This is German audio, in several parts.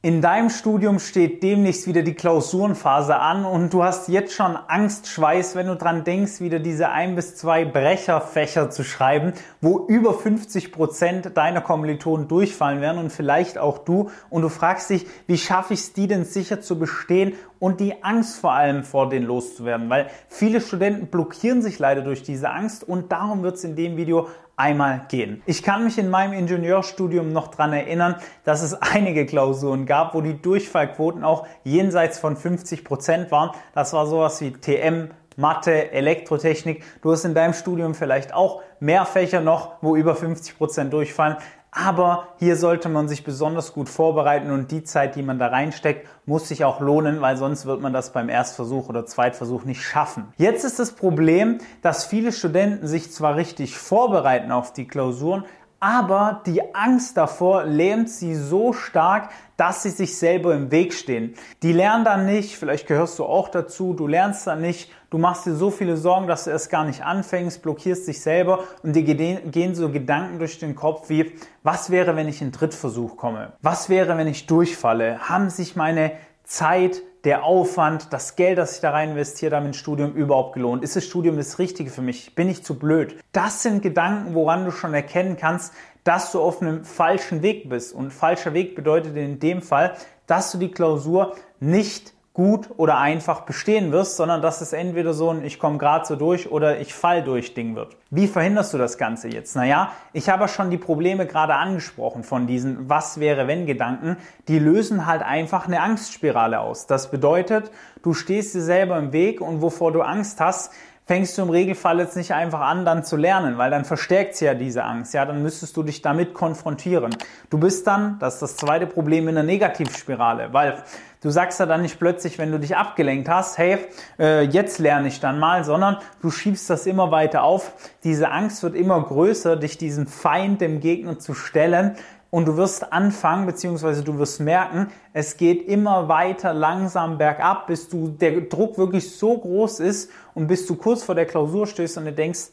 In deinem Studium steht demnächst wieder die Klausurenphase an und du hast jetzt schon Angstschweiß, wenn du dran denkst, wieder diese ein bis zwei Brecherfächer zu schreiben, wo über 50 Prozent deiner Kommilitonen durchfallen werden und vielleicht auch du. Und du fragst dich, wie schaffe ich es, die denn sicher zu bestehen und die Angst vor allem vor denen loszuwerden, weil viele Studenten blockieren sich leider durch diese Angst und darum wird es in dem Video einmal gehen. Ich kann mich in meinem Ingenieurstudium noch dran erinnern, dass es einige Klausuren gab, wo die Durchfallquoten auch jenseits von 50 Prozent waren. Das war sowas wie TM, Mathe, Elektrotechnik. Du hast in deinem Studium vielleicht auch mehr Fächer noch, wo über 50 Prozent durchfallen. Aber hier sollte man sich besonders gut vorbereiten und die Zeit, die man da reinsteckt, muss sich auch lohnen, weil sonst wird man das beim Erstversuch oder Zweitversuch nicht schaffen. Jetzt ist das Problem, dass viele Studenten sich zwar richtig vorbereiten auf die Klausuren, aber die Angst davor lähmt sie so stark, dass sie sich selber im Weg stehen. Die lernen dann nicht, vielleicht gehörst du auch dazu, du lernst dann nicht, du machst dir so viele Sorgen, dass du erst gar nicht anfängst, blockierst dich selber und dir gehen so Gedanken durch den Kopf wie, was wäre, wenn ich in Drittversuch komme? Was wäre, wenn ich durchfalle? Haben sich meine Zeit, der Aufwand, das Geld, das ich da rein investiere, damit Studium überhaupt gelohnt? Ist das Studium das Richtige für mich? Bin ich zu blöd? Das sind Gedanken, woran du schon erkennen kannst, dass du auf einem falschen Weg bist. Und falscher Weg bedeutet in dem Fall, dass du die Klausur nicht gut oder einfach bestehen wirst, sondern dass es entweder so ein ich komme gerade so durch oder ich fall durch Ding wird. Wie verhinderst du das Ganze jetzt? Naja, ich habe schon die Probleme gerade angesprochen von diesen Was wäre wenn Gedanken. Die lösen halt einfach eine Angstspirale aus. Das bedeutet, du stehst dir selber im Weg und wovor du Angst hast, fängst du im Regelfall jetzt nicht einfach an, dann zu lernen, weil dann verstärkt sie ja diese Angst. Ja, dann müsstest du dich damit konfrontieren. Du bist dann, das ist das zweite Problem, in der Negativspirale, weil du sagst ja dann nicht plötzlich, wenn du dich abgelenkt hast, hey, äh, jetzt lerne ich dann mal, sondern du schiebst das immer weiter auf. Diese Angst wird immer größer, dich diesem Feind, dem Gegner zu stellen, und du wirst anfangen, beziehungsweise du wirst merken, es geht immer weiter langsam bergab, bis du der Druck wirklich so groß ist und bis du kurz vor der Klausur stehst und du denkst,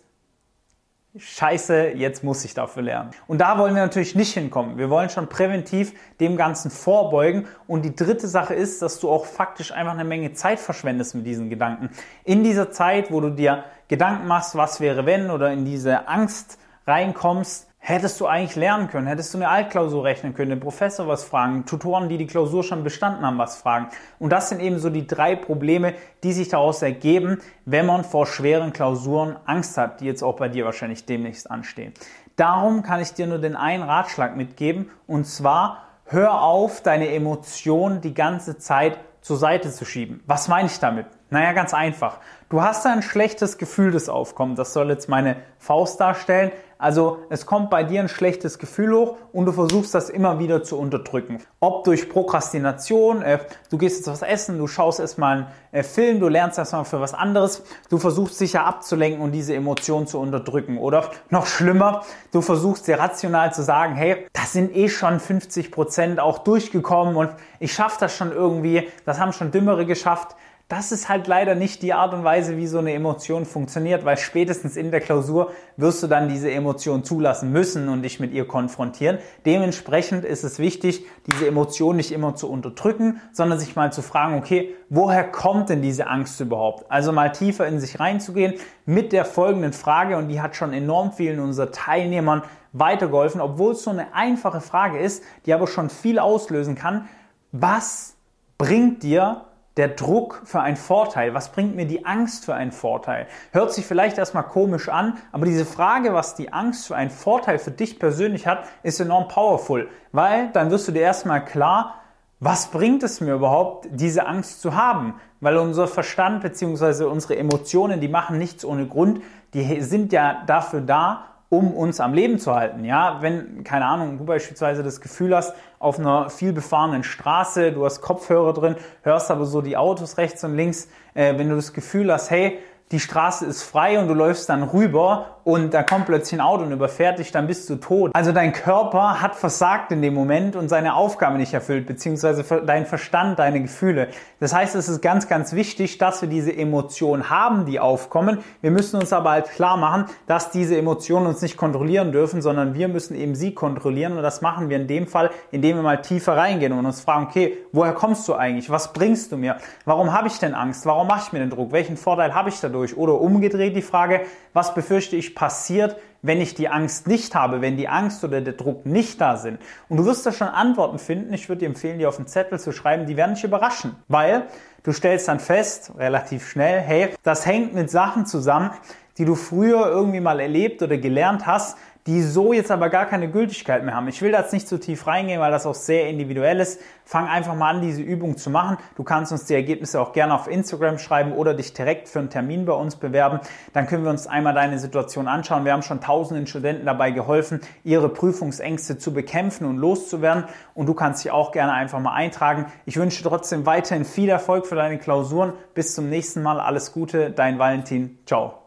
Scheiße, jetzt muss ich dafür lernen. Und da wollen wir natürlich nicht hinkommen. Wir wollen schon präventiv dem Ganzen vorbeugen. Und die dritte Sache ist, dass du auch faktisch einfach eine Menge Zeit verschwendest mit diesen Gedanken. In dieser Zeit, wo du dir Gedanken machst, was wäre wenn, oder in diese Angst reinkommst, Hättest du eigentlich lernen können, hättest du eine Altklausur rechnen können, den Professor was fragen, Tutoren, die die Klausur schon bestanden haben, was fragen. Und das sind eben so die drei Probleme, die sich daraus ergeben, wenn man vor schweren Klausuren Angst hat, die jetzt auch bei dir wahrscheinlich demnächst anstehen. Darum kann ich dir nur den einen Ratschlag mitgeben und zwar hör auf, deine Emotionen die ganze Zeit zur Seite zu schieben. Was meine ich damit? Naja, ganz einfach. Du hast ein schlechtes Gefühl, das aufkommt. Das soll jetzt meine Faust darstellen. Also es kommt bei dir ein schlechtes Gefühl hoch und du versuchst das immer wieder zu unterdrücken. Ob durch Prokrastination, äh, du gehst jetzt was essen, du schaust erstmal einen äh, Film, du lernst erstmal für was anderes, du versuchst sicher abzulenken und diese Emotion zu unterdrücken. Oder noch schlimmer, du versuchst dir rational zu sagen, hey, das sind eh schon 50 Prozent auch durchgekommen und ich schaffe das schon irgendwie, das haben schon Dümmere geschafft das ist halt leider nicht die Art und Weise, wie so eine Emotion funktioniert, weil spätestens in der Klausur wirst du dann diese Emotion zulassen müssen und dich mit ihr konfrontieren. Dementsprechend ist es wichtig, diese Emotion nicht immer zu unterdrücken, sondern sich mal zu fragen, okay, woher kommt denn diese Angst überhaupt? Also mal tiefer in sich reinzugehen mit der folgenden Frage und die hat schon enorm vielen unserer Teilnehmern weitergeholfen, obwohl es so eine einfache Frage ist, die aber schon viel auslösen kann. Was bringt dir der Druck für einen Vorteil? Was bringt mir die Angst für einen Vorteil? Hört sich vielleicht erstmal komisch an, aber diese Frage, was die Angst für einen Vorteil für dich persönlich hat, ist enorm powerful, weil dann wirst du dir erstmal klar, was bringt es mir überhaupt, diese Angst zu haben? Weil unser Verstand bzw. unsere Emotionen, die machen nichts ohne Grund, die sind ja dafür da, um uns am Leben zu halten. Ja, wenn, keine Ahnung, du beispielsweise das Gefühl hast, auf einer viel befahrenen Straße, du hast Kopfhörer drin, hörst aber so die Autos rechts und links, äh, wenn du das Gefühl hast, hey, die Straße ist frei und du läufst dann rüber und da kommt plötzlich ein Auto und überfährt dich, dann bist du tot. Also dein Körper hat versagt in dem Moment und seine Aufgabe nicht erfüllt, beziehungsweise dein Verstand, deine Gefühle. Das heißt, es ist ganz, ganz wichtig, dass wir diese Emotionen haben, die aufkommen. Wir müssen uns aber halt klar machen, dass diese Emotionen uns nicht kontrollieren dürfen, sondern wir müssen eben sie kontrollieren und das machen wir in dem Fall, indem wir mal tiefer reingehen und uns fragen, okay, woher kommst du eigentlich? Was bringst du mir? Warum habe ich denn Angst? Warum mache ich mir den Druck? Welchen Vorteil habe ich dadurch? Dadurch? Oder umgedreht die Frage, was befürchte ich passiert, wenn ich die Angst nicht habe, wenn die Angst oder der Druck nicht da sind? Und du wirst da schon Antworten finden. Ich würde dir empfehlen, die auf den Zettel zu schreiben. Die werden dich überraschen, weil du stellst dann fest, relativ schnell, hey, das hängt mit Sachen zusammen, die du früher irgendwie mal erlebt oder gelernt hast, die so jetzt aber gar keine Gültigkeit mehr haben. Ich will da jetzt nicht zu tief reingehen, weil das auch sehr individuell ist. Fang einfach mal an, diese Übung zu machen. Du kannst uns die Ergebnisse auch gerne auf Instagram schreiben oder dich direkt für einen Termin bei uns bewerben. Dann können wir uns einmal deine Situation anschauen. Wir haben schon tausenden Studenten dabei geholfen, ihre Prüfungsängste zu bekämpfen und loszuwerden. Und du kannst dich auch gerne einfach mal eintragen. Ich wünsche trotzdem weiterhin viel Erfolg für deine Klausuren. Bis zum nächsten Mal. Alles Gute. Dein Valentin. Ciao.